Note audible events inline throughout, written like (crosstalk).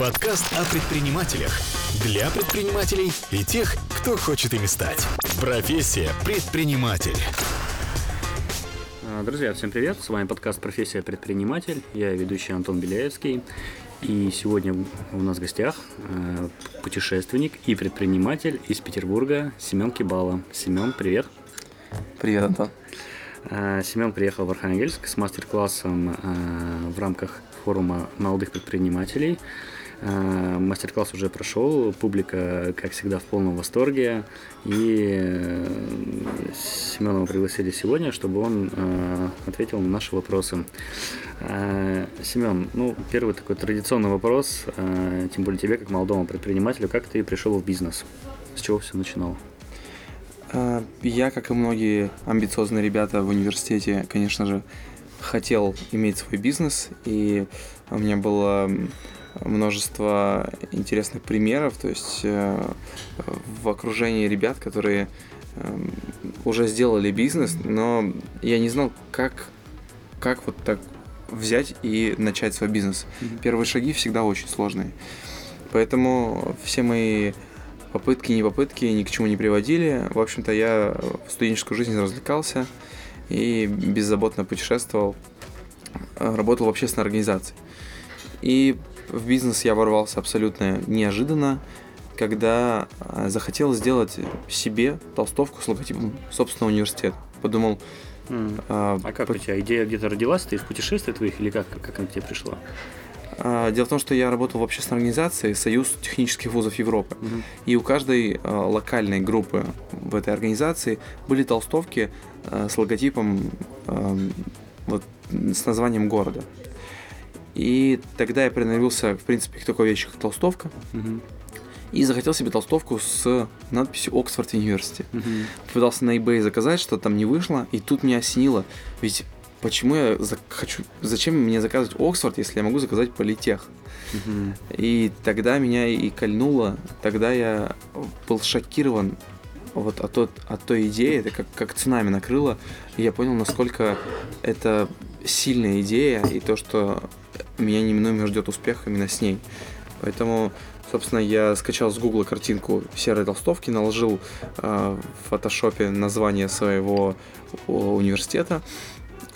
Подкаст о предпринимателях. Для предпринимателей и тех, кто хочет ими стать. Профессия предприниматель. А, Друзья, всем привет! С вами подкаст «Профессия предприниматель». Я ведущий Антон Беляевский. И сегодня у нас в гостях э, путешественник и предприниматель из Петербурга Семен Кибала. Семен, привет! Привет, Антон. Э, Семен приехал в Архангельск с мастер-классом в рамках форума молодых предпринимателей. Э, Мастер-класс уже прошел, публика, как всегда, в полном восторге. И э, Семена мы пригласили сегодня, чтобы он э, ответил на наши вопросы. Семен, ну, первый такой традиционный вопрос, тем более тебе, как молодому предпринимателю, как ты пришел в бизнес? С чего все начинало? Я, как и многие амбициозные ребята в университете, конечно же, хотел иметь свой бизнес, и у меня было множество интересных примеров, то есть э, в окружении ребят, которые эм, уже сделали бизнес, но я не знал, как, как вот так взять и начать свой бизнес. Первые шаги всегда очень сложные. Поэтому все мои попытки, не попытки ни к чему не приводили. В общем-то, я в студенческую жизнь развлекался и беззаботно путешествовал, э, работал в общественной организации. И в бизнес я ворвался абсолютно неожиданно, когда э, захотел сделать себе толстовку с логотипом собственного университета. Подумал, М. а, А как по- у тебя идея где-то родилась? Ты из путешествий твоих или как, как она к тебе пришла? а, дело в том, что я работал в общественной организации Союз технических вузов Европы. И у каждой э, локальной группы в этой организации были толстовки э, с логотипом, э, вот, с названием города. И тогда я приноровился, в принципе, к такой вещи, как толстовка. И захотел себе толстовку с надписью Оксфорд University. Мгм. Пытался на eBay заказать, что там не вышло, и тут меня осенило. Ведь почему я за- хочу... Зачем мне заказывать Оксфорд, если я могу заказать Политех? Мгм. И тогда меня и кольнуло, тогда я был шокирован вот от, тот, от той идеи, это как, как цунами накрыло, и я понял, насколько это сильная идея, и то, что меня неминуемо ждет успех именно с ней. Поэтому, собственно, я скачал с гугла картинку серой толстовки, наложил э, в фотошопе название своего университета,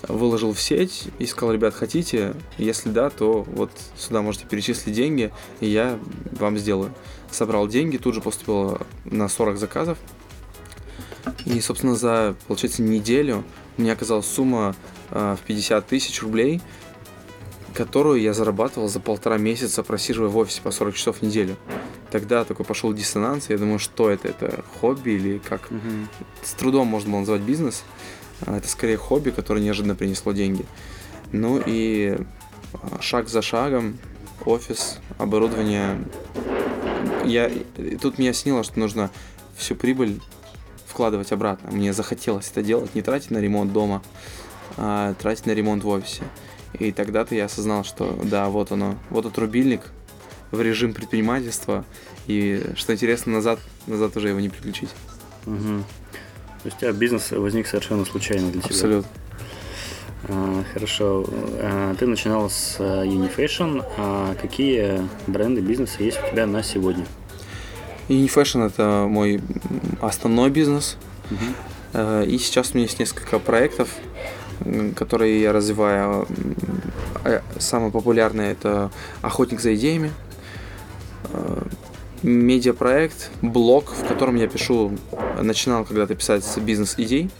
выложил в сеть и сказал, ребят, хотите? Если да, то вот сюда можете перечислить деньги, и я вам сделаю. Собрал деньги, тут же поступило на 40 заказов. И, собственно, за, получается, неделю у меня оказалась сумма э, в 50 тысяч рублей, которую я зарабатывал за полтора месяца, просиживая в офисе по 40 часов в неделю. Тогда такой пошел диссонанс, я думаю, что это, это хобби или как? Мгм. с трудом можно было назвать бизнес. А, Это скорее хобби, которое неожиданно принесло деньги. Ну и а, шаг за шагом, офис, оборудование. Я, тут меня снило, что нужно всю прибыль вкладывать обратно. Мне захотелось это делать, не тратить на ремонт дома, а тратить на ремонт в офисе. И тогда-то я осознал, что да, вот оно, вот этот рубильник в режим предпринимательства. И что интересно, назад, назад уже его не переключить. Мгм. То есть у тебя бизнес возник совершенно случайно для тебя? Абсолютно. А, Хорошо. А, Ты начинал с а, Unifashion. А какие бренды бизнеса есть у тебя на сегодня? Unifashion это мой основной бизнес. Э, И сейчас у меня есть несколько проектов, которые я развиваю. М, э, Самый популярный это Охотник за идеями. Э, Медиапроект, блог, в котором я пишу, начинал когда-то писать бизнес-идей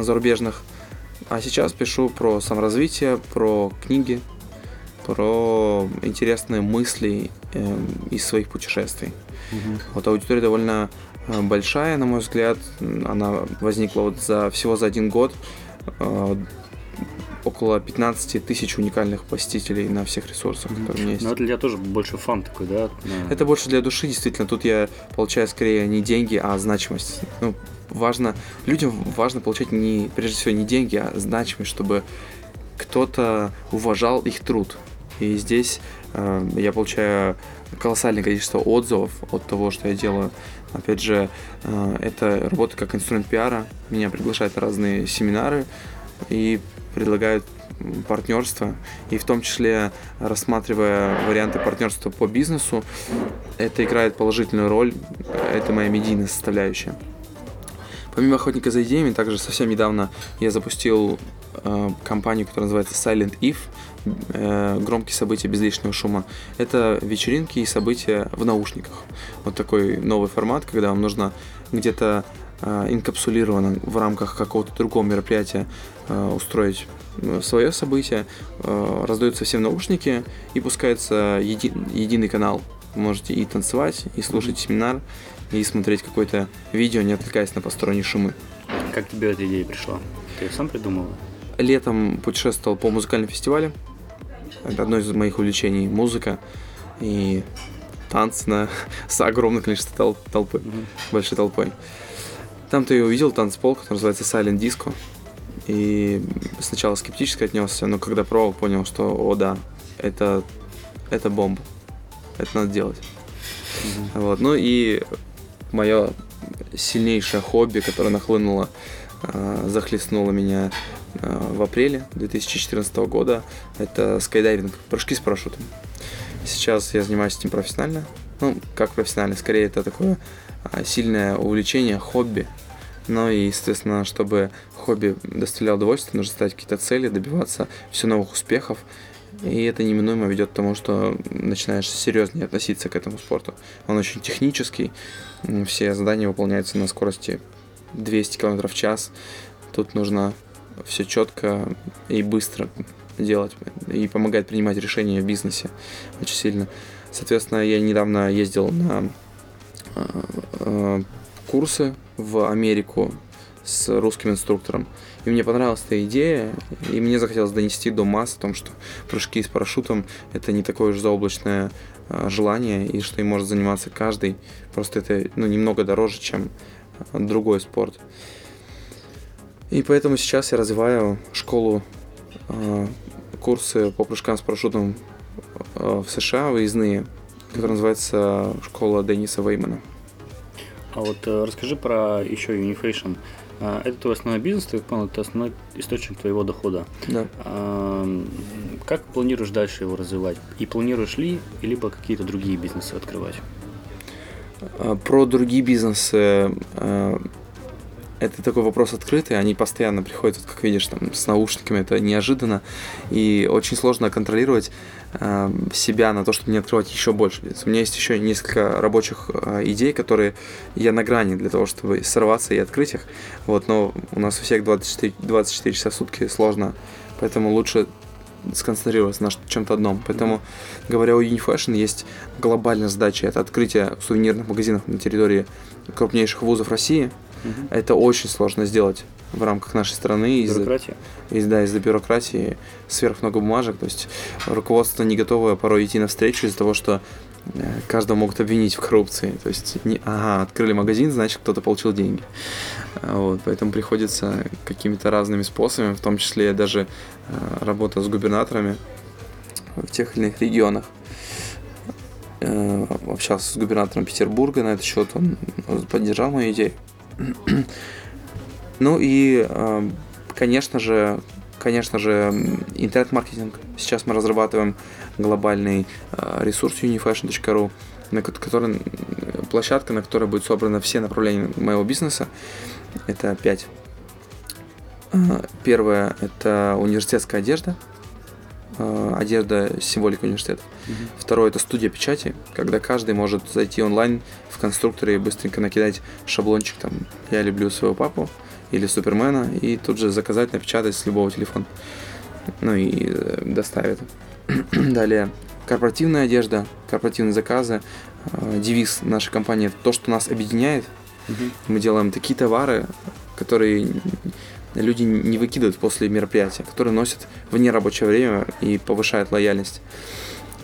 зарубежных, а сейчас пишу про саморазвитие, про книги, про интересные мысли эм, из своих путешествий. Мгм. Вот аудитория довольно э, большая, на мой взгляд. Она возникла вот за всего за один год. Э, Около 15 тысяч уникальных посетителей на всех ресурсах, Мгм. которые у меня есть. Ну, это для тоже больше фан такой, да? Это больше для души, действительно. Тут я получаю скорее не деньги, а значимость. Ну, важно, людям важно получать не, прежде всего не деньги, а значимость, чтобы кто-то уважал их труд. И здесь э, я получаю колоссальное количество отзывов от того, что я делаю. Опять же, э, это работа как инструмент пиара. Меня приглашают на разные семинары и предлагают партнерства, и в том числе рассматривая варианты партнерства по бизнесу, это играет положительную роль, это моя медийная составляющая. Помимо охотника за идеями, также совсем недавно я запустил э, компанию, которая называется Silent If, э, громкие события без лишнего шума. Это вечеринки и события в наушниках. Вот такой новый формат, когда вам нужно где-то э, инкапсулированно в рамках какого-то другого мероприятия э, устроить э, свое событие, э, раздаются все наушники и пускается еди, единый канал. Вы можете и танцевать, и слушать семинар, и смотреть какое-то видео, не отвлекаясь на посторонние шумы. Как тебе эта идея пришла? Ты ее сам придумал? Летом путешествовал по музыкальным фестивалям. Это одно из моих увлечений – музыка и танцы на, (laughs) с огромным количеством тол- толпы, Мгм. большой толпой. Там-то я увидел танцпол, который называется Silent Disco. И сначала скептически отнесся, но когда пробовал, понял, что, о да, это, это бомба. Это надо делать. Вот. Ну и мое сильнейшее хобби, которое нахлынуло, э, захлестнуло меня в апреле 2014 года, это скайдайвинг, прыжки с парашютом. Сейчас я занимаюсь этим профессионально. Ну, как профессионально, скорее это такое а, сильное увлечение, хобби. Ну и, соответственно, чтобы хобби доставляло удовольствие, нужно ставить какие-то цели, добиваться все новых успехов. И это неминуемо ведет к тому, что начинаешь серьезнее относиться к этому спорту. Он очень технический, все задания выполняются на скорости 200 км в час. Тут нужно все четко и быстро делать. И помогает принимать решения в бизнесе очень сильно. Соответственно, я недавно ездил на э, э, курсы в Америку с русским инструктором. И мне понравилась эта идея, и мне захотелось донести до масс о том, что прыжки с парашютом это не такое уж заоблачное э, желание, и что им может заниматься каждый. Просто это ну, немного дороже, чем другой спорт. И поэтому сейчас я развиваю школу, э, курсы по прыжкам с парашютом э, в США, выездные, которая называется школа Дениса Веймана. А вот э, расскажи про еще Unifation. А, Это твой основной бизнес, ты понял, это основной источник твоего дохода. Да. А, Как планируешь дальше его развивать? И планируешь ли, либо какие-то другие бизнесы открывать? А, Про другие бизнесы это такой вопрос открытый, они постоянно приходят, вот как видишь, там, с наушниками, это неожиданно, и очень сложно контролировать э, себя на то, чтобы не открывать еще больше. У меня есть еще несколько рабочих э, идей, которые я на грани для того, чтобы сорваться и открыть их, вот, но у нас у всех 24, 24 часа в сутки сложно, поэтому лучше сконцентрироваться на чем-то одном. Поэтому, говоря о Unifashion, есть глобальная задача. Это открытие сувенирных магазинов на территории крупнейших вузов России. Мгм. Это очень сложно сделать в рамках нашей страны из-за, Бюрократия? из, да, из-за бюрократии, сверх много бумажек. То есть руководство не готово порой идти навстречу из-за того, что э, каждого могут обвинить в коррупции. То есть, не, ага, открыли магазин, значит, кто-то получил деньги. А, Вот, поэтому приходится какими-то разными способами, в том числе даже э, работа с губернаторами в тех или иных регионах. Э, Общался с губернатором Петербурга на этот счет, он поддержал мою идею. (clears throat) Ну и, э, конечно же, конечно же, интернет-маркетинг. Сейчас мы разрабатываем глобальный э, ресурс unifashion.ru, на ко- который, площадка, на которой будет собрано все направления моего бизнеса. Это пять. Э, Первое – это университетская одежда, одежда с символикой университета. Мгм. Второе – это студия печати, когда каждый может зайти онлайн в конструкторе и быстренько накидать шаблончик там «Я люблю своего папу» или Супермена и тут же заказать, напечатать с любого телефона. Ну и э, доставят. (clears throat) Далее корпоративная одежда, корпоративные заказы. Э, Девиз нашей компании – то, что нас объединяет. Мгм. Мы делаем такие товары, которые люди не выкидывают после мероприятия, которые носят в нерабочее время и повышают лояльность.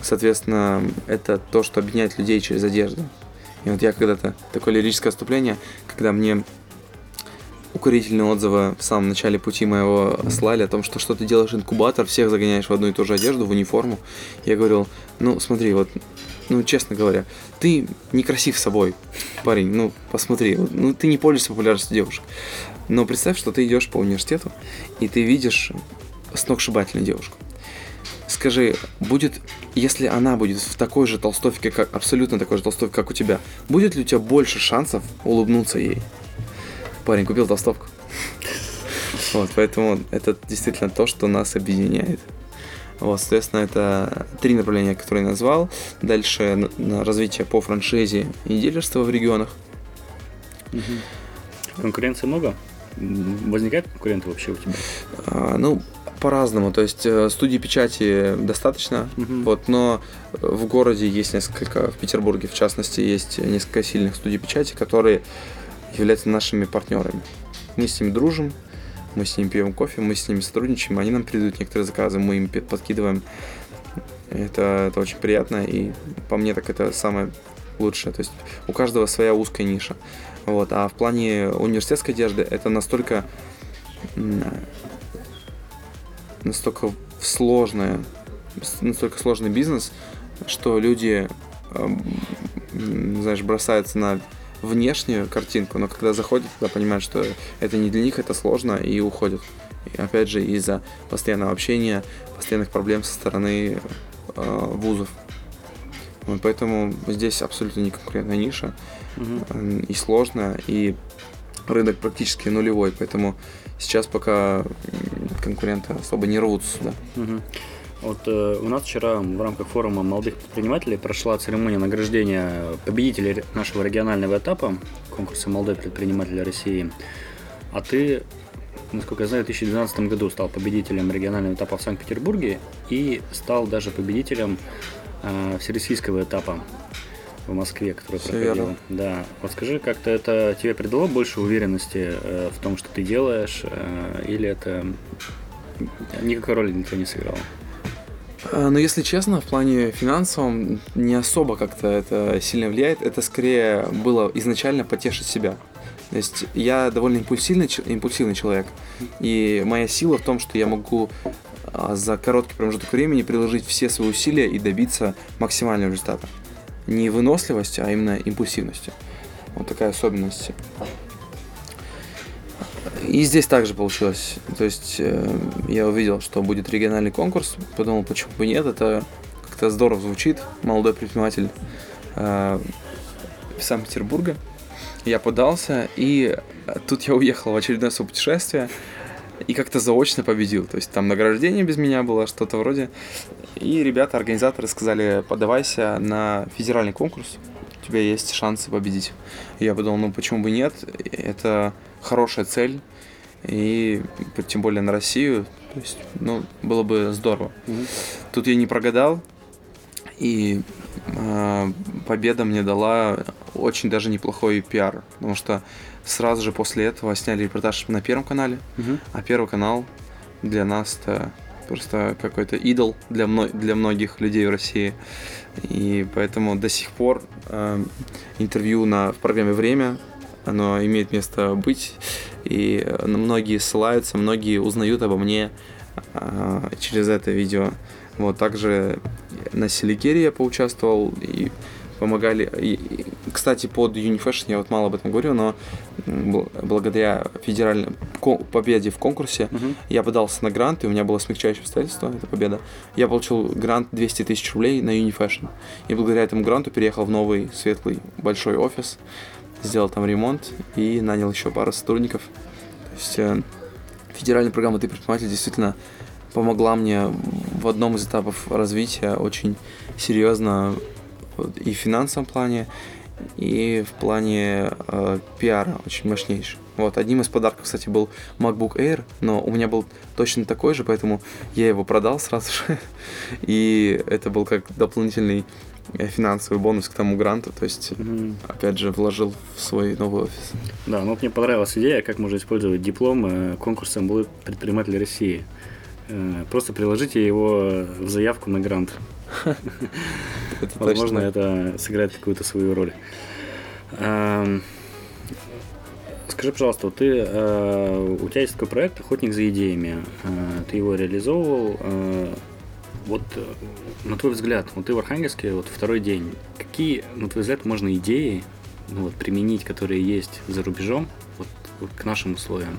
Соответственно, это то, что объединяет людей через одежду. И вот я когда-то, такое лирическое отступление, когда мне укорительные отзывы в самом начале пути моего слали о том, что что ты делаешь инкубатор, всех загоняешь в одну и ту же одежду, в униформу. Я говорил, ну смотри, вот, ну честно говоря, ты некрасив собой, парень, ну посмотри, ну ты не пользуешься популярностью девушек. Но представь, что ты идешь по университету, и ты видишь сногсшибательную девушку. Скажи, будет, если она будет в такой же толстовке, как абсолютно такой же толстовке, как у тебя, будет ли у тебя больше шансов улыбнуться ей? Парень купил толстовку. (laughs) Вот, поэтому это действительно то, что нас объединяет. Вот, соответственно, это три направления, которые я назвал. Дальше на, развитие по франшизе и дилерства в регионах. Конкуренции много? М, Возникают конкуренты вообще у тебя? А, ну, по-разному. То есть э, студии печати достаточно, Мгм. вот, но в городе есть несколько, в Петербурге в частности, есть несколько сильных студий печати, которые являются нашими партнерами. Мы с ними дружим, мы с ними пьем кофе, мы с ними сотрудничаем, они нам передают некоторые заказы, мы им подкидываем. Это, это очень приятно, и по мне так это самое лучшее. То есть у каждого своя узкая ниша. Вот. А в плане университетской одежды это настолько настолько сложная, настолько сложный бизнес, что люди, эм, знаешь, бросаются на внешнюю картинку, но когда заходят, тогда понимают, что это не для них, это сложно, и уходят. И опять же, из-за постоянного общения, постоянных проблем со стороны э, вузов. Вот поэтому здесь абсолютно не конкурентная ниша, м, и сложно, и рынок практически нулевой, поэтому сейчас пока конкуренты особо не рвутся сюда. Мгм. Вот э, у нас вчера в рамках форума молодых предпринимателей прошла церемония награждения победителей нашего регионального этапа конкурса «Молодой предприниматель России». А ты, насколько я знаю, в 2012 году стал победителем регионального этапа в Санкт-Петербурге и стал даже победителем э, всероссийского этапа в Москве, который Всё проходил. верно. Да. Вот скажи, как-то это тебе придало больше уверенности э, в том, что ты делаешь, э, или это никакой роли тебя не сыграло? А, Но если честно, в плане финансовом не особо как-то это сильно влияет. Это скорее было изначально потешить себя. То есть я довольно импульсивный, импульсивный человек. И моя сила в том, что я могу за короткий промежуток времени приложить все свои усилия и добиться максимального результата. Не выносливостью, а именно импульсивностью. Вот такая особенность. И здесь также получилось. То есть э, я увидел, что будет региональный конкурс, подумал, почему бы нет, это как-то здорово звучит. Молодой предприниматель э, Санкт-Петербурга. Я подался, и тут я уехал в очередное свое путешествие и как-то заочно победил. То есть там награждение без меня было, что-то вроде. И ребята, организаторы сказали, подавайся на федеральный конкурс, у тебя есть шансы победить. И я подумал, ну почему бы нет, это хорошая цель, и тем более на Россию, то есть, ну, было бы здорово. Мгм. Тут я не прогадал, и победа мне дала очень даже неплохой пиар, потому что сразу же после этого сняли репортаж на Первом канале, Мгм. а Первый канал для нас это просто какой-то идол для, мно- для многих людей в России. И поэтому до сих пор э, интервью на, в программе «Время» оно имеет место быть. И э, многие ссылаются, многие узнают обо мне э, через это видео. Вот, также на Селигере я поучаствовал и помогали. И, и, кстати, под Unifashion я вот мало об этом говорю, но благодаря федеральной победе в конкурсе Мгм. я подался на грант, и у меня было смягчающее обстоятельство, это победа. Я получил грант 200 тысяч рублей на Unifashion. И благодаря этому гранту переехал в новый светлый большой офис, сделал там ремонт и нанял еще пару сотрудников. То есть э, федеральная программа «Ты предприниматель» действительно помогла мне в одном из этапов развития очень серьезно и в финансовом плане, и в плане э, пиара очень мощнейший. Вот, одним из подарков, кстати, был MacBook Air, но у меня был точно такой же, поэтому я его продал сразу же. (laughs) И это был как дополнительный э, финансовый бонус к тому гранту, то есть, Мгм. опять же, вложил в свой новый офис. Да, ну вот мне понравилась идея, как можно использовать диплом э, конкурса «Молодой предприниматель России». Просто приложите его в заявку на грант. (laughs) Возможно, это сыграет какую-то свою роль. Эм, Скажи, пожалуйста, вот ты, э, у тебя есть такой проект «Охотник за идеями». Э, Ты его реализовывал. э, Вот, э, на твой взгляд, вот ты в Архангельске, вот второй день, какие, на твой взгляд, можно идеи ну, вот, применить, которые есть за рубежом, вот, вот к нашим условиям?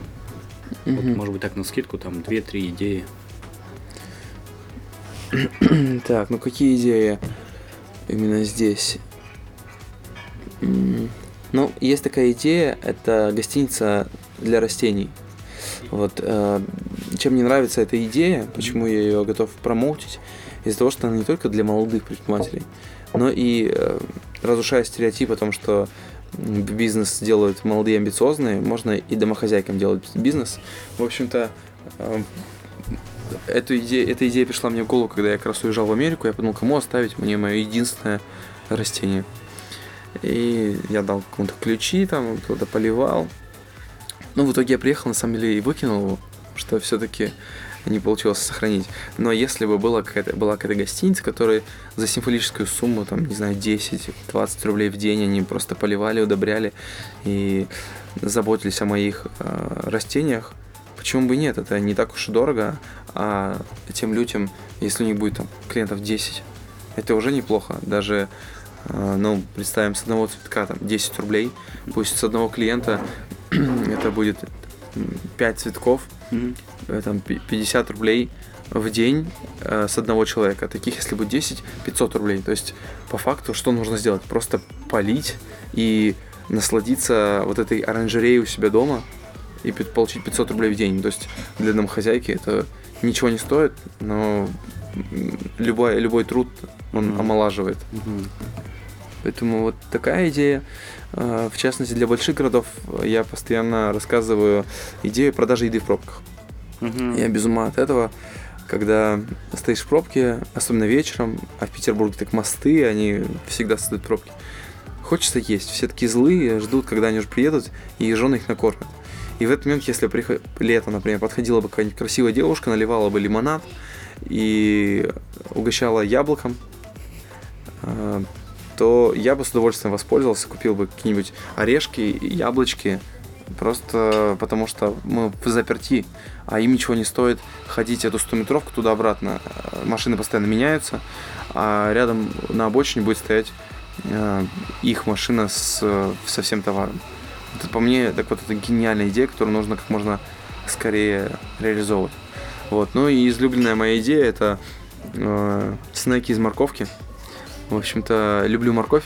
Вот, Мгм. может быть, так на скидку, там, две-три идеи. (clears throat) Так, ну какие идеи именно здесь? Ну, есть такая идея, это гостиница для растений. Вот, э, чем мне нравится эта идея, почему я ее готов промоутить, из-за того, что она не только для молодых предпринимателей, но и э, разрушая стереотип о том, что бизнес делают молодые амбициозные, можно и домохозяйкам делать бизнес. В общем-то, э, эту идею, эта идея пришла мне в голову, когда я как раз уезжал в Америку. Я подумал, кому оставить мне мое единственное растение. И я дал кому-то ключи, там, кто-то поливал. Ну, в итоге я приехал, на самом деле, и выкинул его, что все-таки не получилось сохранить. Но если бы была какая-то, была какая-то гостиница, которая за символическую сумму, там, не знаю, 10-20 рублей в день, они просто поливали, удобряли и заботились о моих э, растениях, почему бы нет? Это не так уж и дорого, а тем людям, если у них будет там клиентов 10, это уже неплохо. Даже, э, ну, представим, с одного цветка там 10 рублей, пусть с одного клиента (clears throat) это будет 5 цветков, э, там пи- 50 рублей в день э, с одного человека. Таких, если будет 10, 500 рублей. То есть, по факту, что нужно сделать? Просто полить и насладиться вот этой оранжереей у себя дома и получить 500 рублей в день. То есть, для домохозяйки это ничего не стоит, но любой, любой труд, он Мгм. омолаживает. Мгм. Поэтому вот такая идея. Э, В частности, для больших городов я постоянно рассказываю идею продажи еды в пробках. Мгм. Я без ума от этого, когда стоишь в пробке, особенно вечером, а в Петербурге так мосты, они всегда создают пробки. Хочется есть, все такие злые, ждут, когда они уже приедут, и жены их накормят. И в этот момент, если приход... летом, например, подходила бы какая-нибудь красивая девушка, наливала бы лимонад и угощала яблоком, э, то я бы с удовольствием воспользовался, купил бы какие-нибудь орешки, яблочки, просто потому что мы в заперти, а им ничего не стоит ходить эту 100-метровку туда-обратно. Э, Машины постоянно меняются, а рядом на обочине будет стоять э, их машина с, со всем товаром. Это, по мне, так вот это гениальная идея, которую нужно как можно скорее реализовывать. Вот. Ну и излюбленная моя идея это э, снеки из морковки. В общем-то, люблю морковь.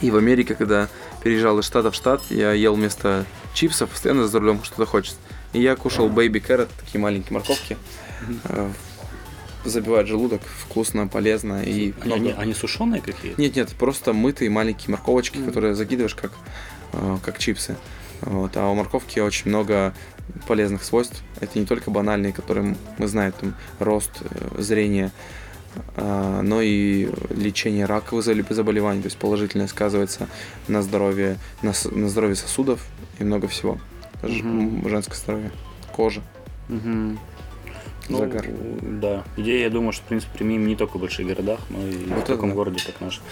И в Америке, когда переезжал из штата в штат, я ел вместо чипсов, постоянно за рулем что-то хочется. И я кушал baby carrot, такие маленькие морковки. Э, Забивает желудок, вкусно, полезно и Они, они, много. они сушеные какие-то? Нет, нет, просто мытые маленькие морковочки, которые закидываешь как, как чипсы. Вот. А у морковки очень много полезных свойств. Это не только банальные, которые мы знаем, там, рост, э, зрение, а, но и лечение раковых заболе- заболеваний, то есть положительно сказывается на здоровье, на, на здоровье сосудов и много всего. Даже м, женское здоровье, кожа. Ну, Загар. Да. Идея, я думаю, что, в принципе, применим не только в больших городах, но и Вот в таком да. городе, как наш.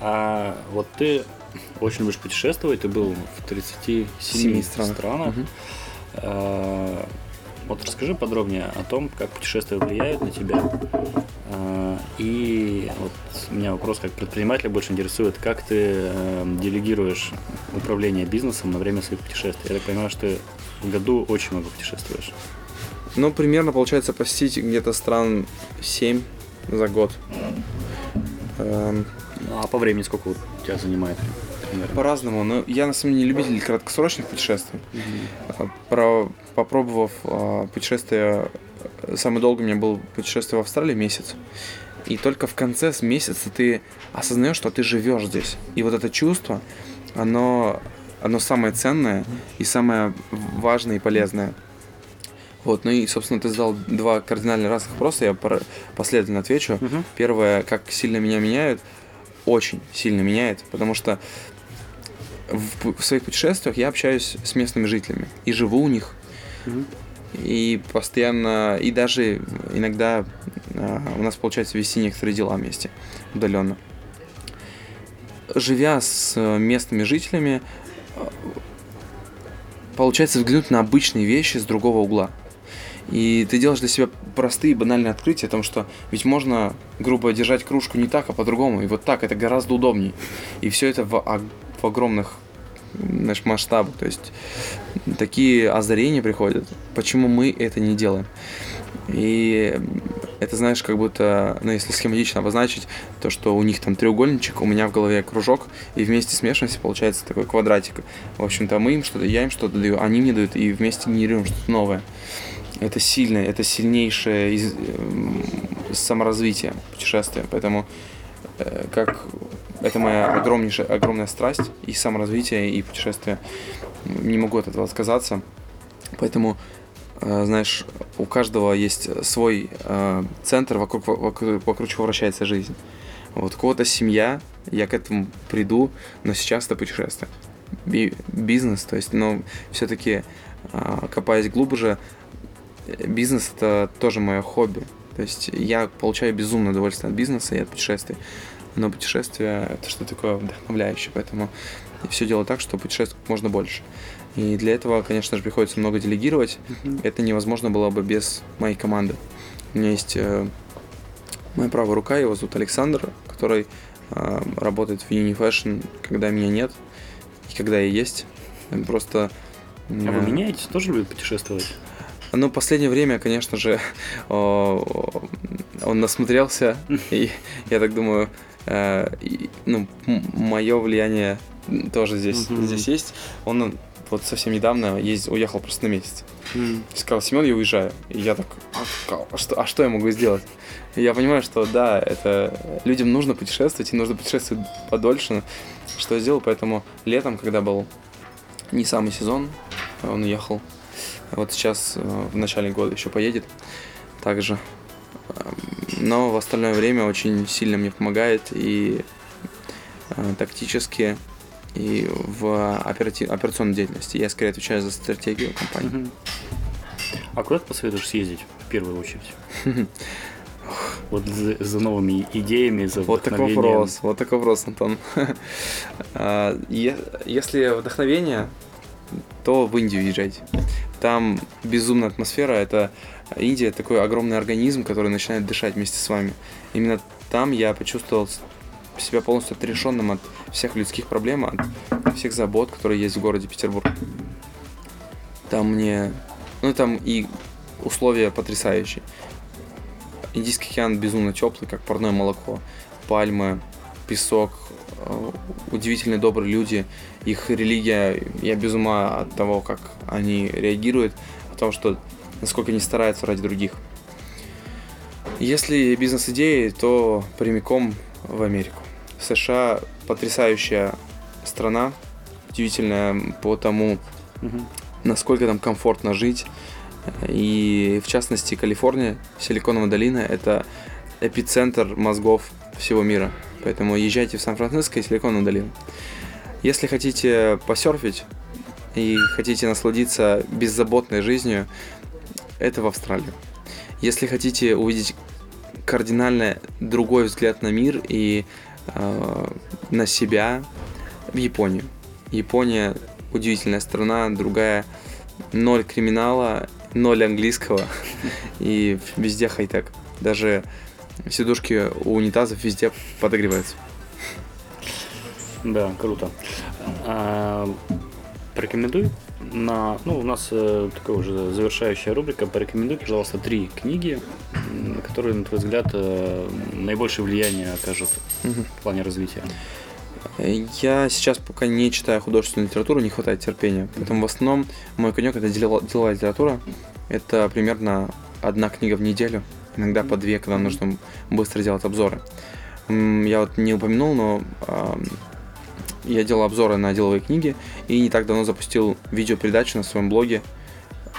А вот ты очень любишь путешествовать, ты был в 37 Семи странах. странах. А, Вот расскажи подробнее о том, как путешествия влияют на тебя. А, И вот меня вопрос как предпринимателя больше интересует, как ты э, делегируешь управление бизнесом на время своих путешествий. Я так понимаю, что ты в году очень много путешествуешь. Ну, примерно получается посетить где-то стран 7 за год. Эм, Ну, А по времени сколько вот у тебя занимает? По-разному, но я на самом деле не любитель краткосрочных путешествий. А, Про, попробовав а, путешествие, э, самое долгое у меня было путешествие в Австралии месяц. И только в конце месяца ты осознаешь, что ты живешь здесь. И вот это чувство, оно, оно самое ценное и самое важное и полезное. Вот, ну и, собственно, ты задал два кардинально разных вопроса, я последовательно отвечу. Мгм. Первое, как сильно меня меняют, очень сильно меняет, потому что в, в своих путешествиях я общаюсь с местными жителями и живу у них, Мгм. и постоянно, и даже иногда а, у нас получается вести некоторые дела вместе, удаленно. Живя с э, местными жителями, а, получается взглянуть на обычные вещи с другого угла. И ты делаешь для себя простые банальные открытия о том, что ведь можно, грубо держать кружку не так, а по-другому. И вот так это гораздо удобней. И все это в, в огромных знаешь, масштабах. То есть такие озарения приходят. Почему мы это не делаем? И это, знаешь, как будто, ну, если схематично обозначить, то, что у них там треугольничек, у меня в голове кружок, и вместе смешиваемся, получается такой квадратик. В общем-то, мы им что-то, я им что-то даю, они мне дают, и вместе генерируем что-то новое. Это сильное, это сильнейшее из, э, саморазвитие, путешествие. Поэтому, э, как это моя огромнейшая, огромная страсть и саморазвитие, и путешествие. Не могу от этого отказаться. Поэтому Э, знаешь, у каждого есть свой э, центр, вокруг, вокруг, вокруг чего вращается жизнь. Вот у кого-то семья, я к этому приду, но сейчас это путешествие. Би бизнес, то есть, но все-таки, э, копаясь глубже, бизнес это тоже мое хобби. То есть я получаю безумное удовольствие от бизнеса и от путешествий. Но путешествие это что-то такое вдохновляющее, поэтому все делаю так, что путешествовать можно больше. И для этого, конечно же, приходится много делегировать. Mm-hmm. Это невозможно было бы без моей команды. У меня есть э, моя правая рука, его зовут Александр, который э, работает в Unifashion, когда меня нет и когда я есть. Просто... Э, а вы меняетесь? Тоже любит путешествовать? Ну, последнее время, конечно же, (laughs) он насмотрелся, (laughs) и я так думаю, э, ну, мое влияние тоже здесь, mm-hmm. здесь есть. Он вот совсем недавно ездил, уехал просто на месяц. Mm. Сказал, Семен, я уезжаю. И я так, а, а, что, а что я могу сделать? И я понимаю, что да, это людям нужно путешествовать, и нужно путешествовать подольше. Что я сделал, поэтому летом, когда был не самый сезон, он уехал. Вот сейчас, э, в начале года, еще поедет также. Эм, но в остальное время очень сильно мне помогает и э, тактически и в оператив... операционной деятельности. Я скорее отвечаю за стратегию компании. А куда ты посоветуешь съездить в первую очередь? (laughs) Вот за, за новыми идеями, за Вот такой вопрос, вот такой вопрос, Антон. (laughs) А, если вдохновение, то в Индию езжайте. Там безумная атмосфера, это Индия такой огромный организм, который начинает дышать вместе с вами. Именно там я почувствовал себя полностью отрешенным от всех людских проблем, от всех забот, которые есть в городе Петербург. Там мне... Ну, там и условия потрясающие. Индийский океан безумно теплый, как парное молоко. Пальмы, песок, э, удивительные добрые люди. Их религия, я без ума от того, как они реагируют, от того, что насколько они стараются ради других. Если бизнес-идеи, то прямиком в Америку. США потрясающая страна, удивительная по тому, угу. насколько там комфортно жить. И в частности, Калифорния, Силиконовая долина – это эпицентр мозгов всего мира. Поэтому езжайте в Сан-Франциско и Силиконовую долину. Если хотите посерфить и хотите насладиться беззаботной жизнью, это в Австралию. Если хотите увидеть кардинально другой взгляд на мир и э, на себя в Японию. Япония удивительная страна, другая ноль криминала, ноль английского (laughs) и везде хай-тек. Даже сидушки у унитазов везде подогреваются. Да, круто. А, порекомендуй на, ну, у нас э, такая уже завершающая рубрика. Порекомендуй, пожалуйста, три книги, которые, на твой взгляд, э, наибольшее влияние окажут угу. в плане развития. Я сейчас пока не читаю художественную литературу, не хватает терпения. Поэтому в основном мой конек это деловая литература. Это примерно одна книга в неделю, иногда по две, когда нужно быстро делать обзоры. Я вот не упомянул, но я делал обзоры на деловые книги и не так давно запустил видеопередачу на своем блоге.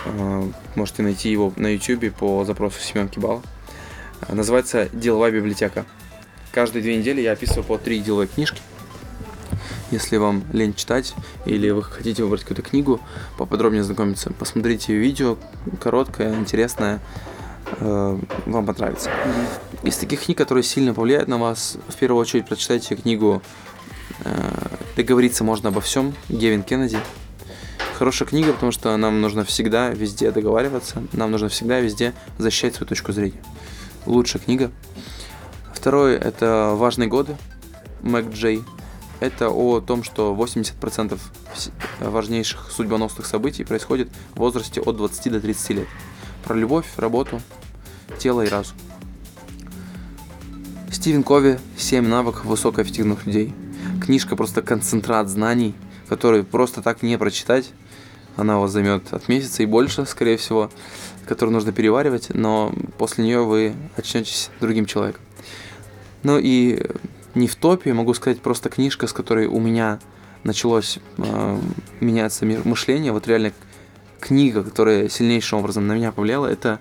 А, можете найти его на YouTube по запросу Семен Кибал. А, называется «Деловая библиотека». Каждые две недели я описываю по три деловые книжки. Если вам лень читать или вы хотите выбрать какую-то книгу, поподробнее знакомиться, посмотрите видео, короткое, интересное, э, вам понравится. Из таких книг, которые сильно повлияют на вас, в первую очередь прочитайте книгу Э, договориться можно обо всем. Гевин Кеннеди. Хорошая книга, потому что нам нужно всегда везде договариваться, нам нужно всегда везде защищать свою точку зрения. Лучшая книга. Второе – это «Важные годы» Мэг Джей. Это о том, что 80% важнейших судьбоносных событий происходит в возрасте от 20 до 30 лет. Про любовь, работу, тело и разум. Стивен Кови «Семь навыков высокоэффективных людей». Книжка просто концентрат знаний, которые просто так не прочитать. Она у вас займет от месяца и больше, скорее всего, которую нужно переваривать, но после нее вы очнетесь другим человеком. Ну и не в топе, могу сказать, просто книжка, с которой у меня началось э, меняться мышление, вот реально книга, которая сильнейшим образом на меня повлияла, это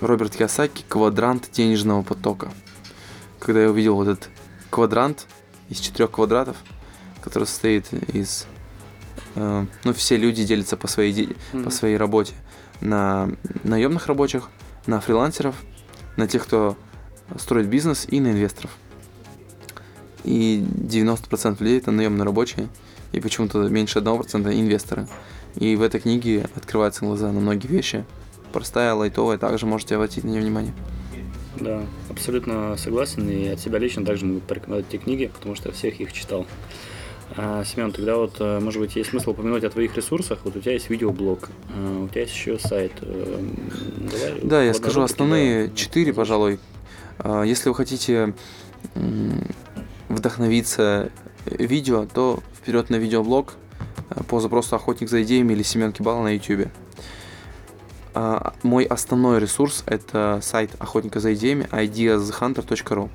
Роберт Киосаки «Квадрант денежного потока». Когда я увидел вот этот квадрант из четырех квадратов, который состоит из... Э, ну, все люди делятся по своей, mm-hmm. по своей работе на наемных рабочих, на фрилансеров, на тех, кто строит бизнес и на инвесторов. И 90% людей это наемные рабочие, и почему-то меньше 1% инвесторы. И в этой книге открываются глаза на многие вещи. Простая, лайтовая, также можете обратить на нее внимание. Да, абсолютно согласен. И от себя лично также могу порекомендовать эти книги, потому что я всех их читал. А, Семен, тогда вот, э, может быть, есть смысл упомянуть о твоих ресурсах. Вот у тебя есть видеоблог, а, у тебя есть еще сайт. Э, давай да, я скажу основные четыре, пожалуй. А, если вы хотите вдохновиться видео, то вперед на видеоблог э, по запросу «Охотник за идеями» или «Семен Кибала» на YouTube. А, мой основной ресурс – это сайт «Охотника за идеями» ideashunter.ru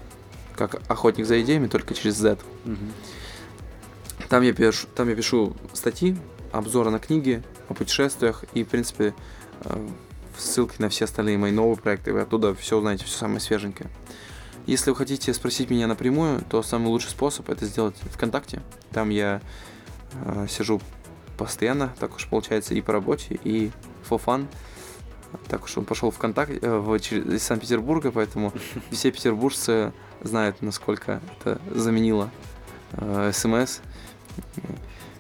как «Охотник за идеями», только через Z. Угу. Там, я пишу, там я пишу статьи, обзоры на книги, о путешествиях и, в принципе, э, ссылки на все остальные мои новые проекты. Вы оттуда все узнаете, все самое свеженькое. Если вы хотите спросить меня напрямую, то самый лучший способ это сделать ВКонтакте. Там я э, сижу постоянно, так уж получается, и по работе, и for fun. Так уж он пошел в контакт э, в, из Санкт-Петербурга, поэтому (laughs) все петербуржцы знают, насколько это заменило э, смс.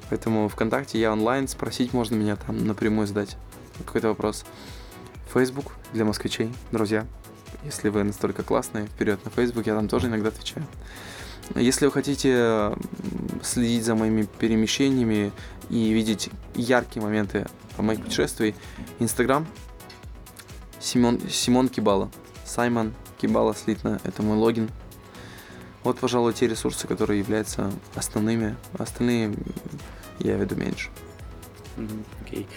Поэтому ВКонтакте я онлайн, спросить можно меня там напрямую задать какой-то вопрос. Facebook для москвичей, друзья. Если вы настолько классные, вперед на Facebook, я там тоже иногда отвечаю. Если вы хотите следить за моими перемещениями и видеть яркие моменты моих путешествий, Инстаграм Симон, Симон Кибала. Саймон Кибала слитно, это мой логин. Вот, пожалуй, те ресурсы, которые являются основными. Остальные я веду меньше. Окей. Okay.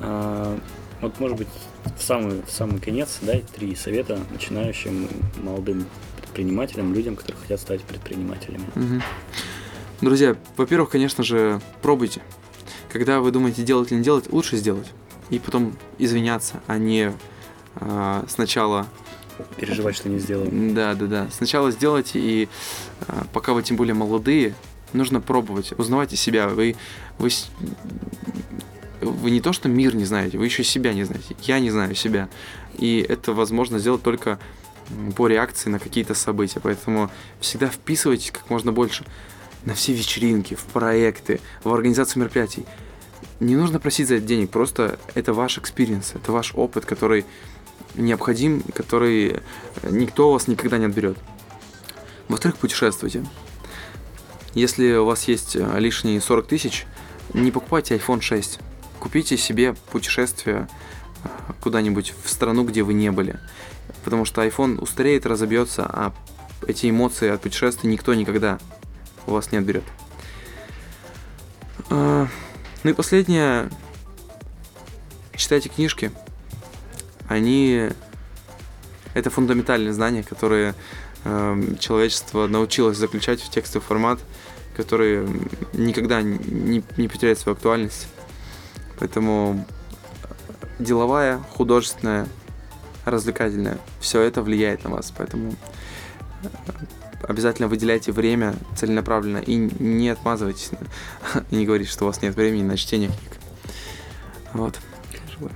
Uh, вот, может быть, в самый, в самый конец дай три совета начинающим молодым предпринимателям, людям, которые хотят стать предпринимателями. Угу. Друзья, во-первых, конечно же, пробуйте. Когда вы думаете делать или не делать, лучше сделать. И потом извиняться, а не э, сначала переживать, что не сделал. Да, да, да. Сначала сделайте, и э, пока вы тем более молодые, нужно пробовать, узнавайте себя. Вы, вы вы не то, что мир не знаете, вы еще себя не знаете. Я не знаю себя. И это возможно сделать только по реакции на какие-то события. Поэтому всегда вписывайтесь как можно больше на все вечеринки, в проекты, в организацию мероприятий. Не нужно просить за это денег, просто это ваш experience, это ваш опыт, который необходим, который никто у вас никогда не отберет. Во-вторых, путешествуйте. Если у вас есть лишние 40 тысяч, не покупайте iPhone 6 купите себе путешествие э, куда-нибудь в страну, где вы не были. Потому что iPhone устареет, разобьется, а эти эмоции от путешествия никто никогда у вас не отберет. А, ну и последнее. Читайте книжки. Они... Это фундаментальные знания, которые э, человечество научилось заключать в текстовый формат, который никогда не, не потеряет свою актуальность. Поэтому деловая, художественная, развлекательная, все это влияет на вас. Поэтому э, обязательно выделяйте время целенаправленно и не отмазывайтесь, и (laughs) не говорите, что у вас нет времени на чтение книг. Вот.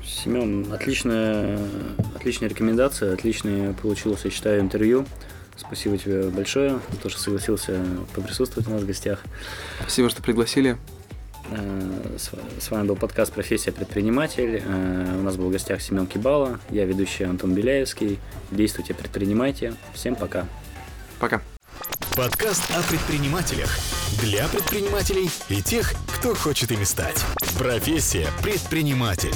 Семен, отличная, отличная рекомендация, отличное получилось, я считаю, интервью. Спасибо тебе большое за то, что согласился поприсутствовать у нас в гостях. Спасибо, что пригласили. Э, с вами был подкаст «Профессия предприниматель». Э, у нас был в гостях Семен Кибала, я ведущий Антон Беляевский. Действуйте, предпринимайте. Всем пока. Пока. Подкаст о предпринимателях. Для предпринимателей и тех, кто хочет ими стать. Профессия предприниматель.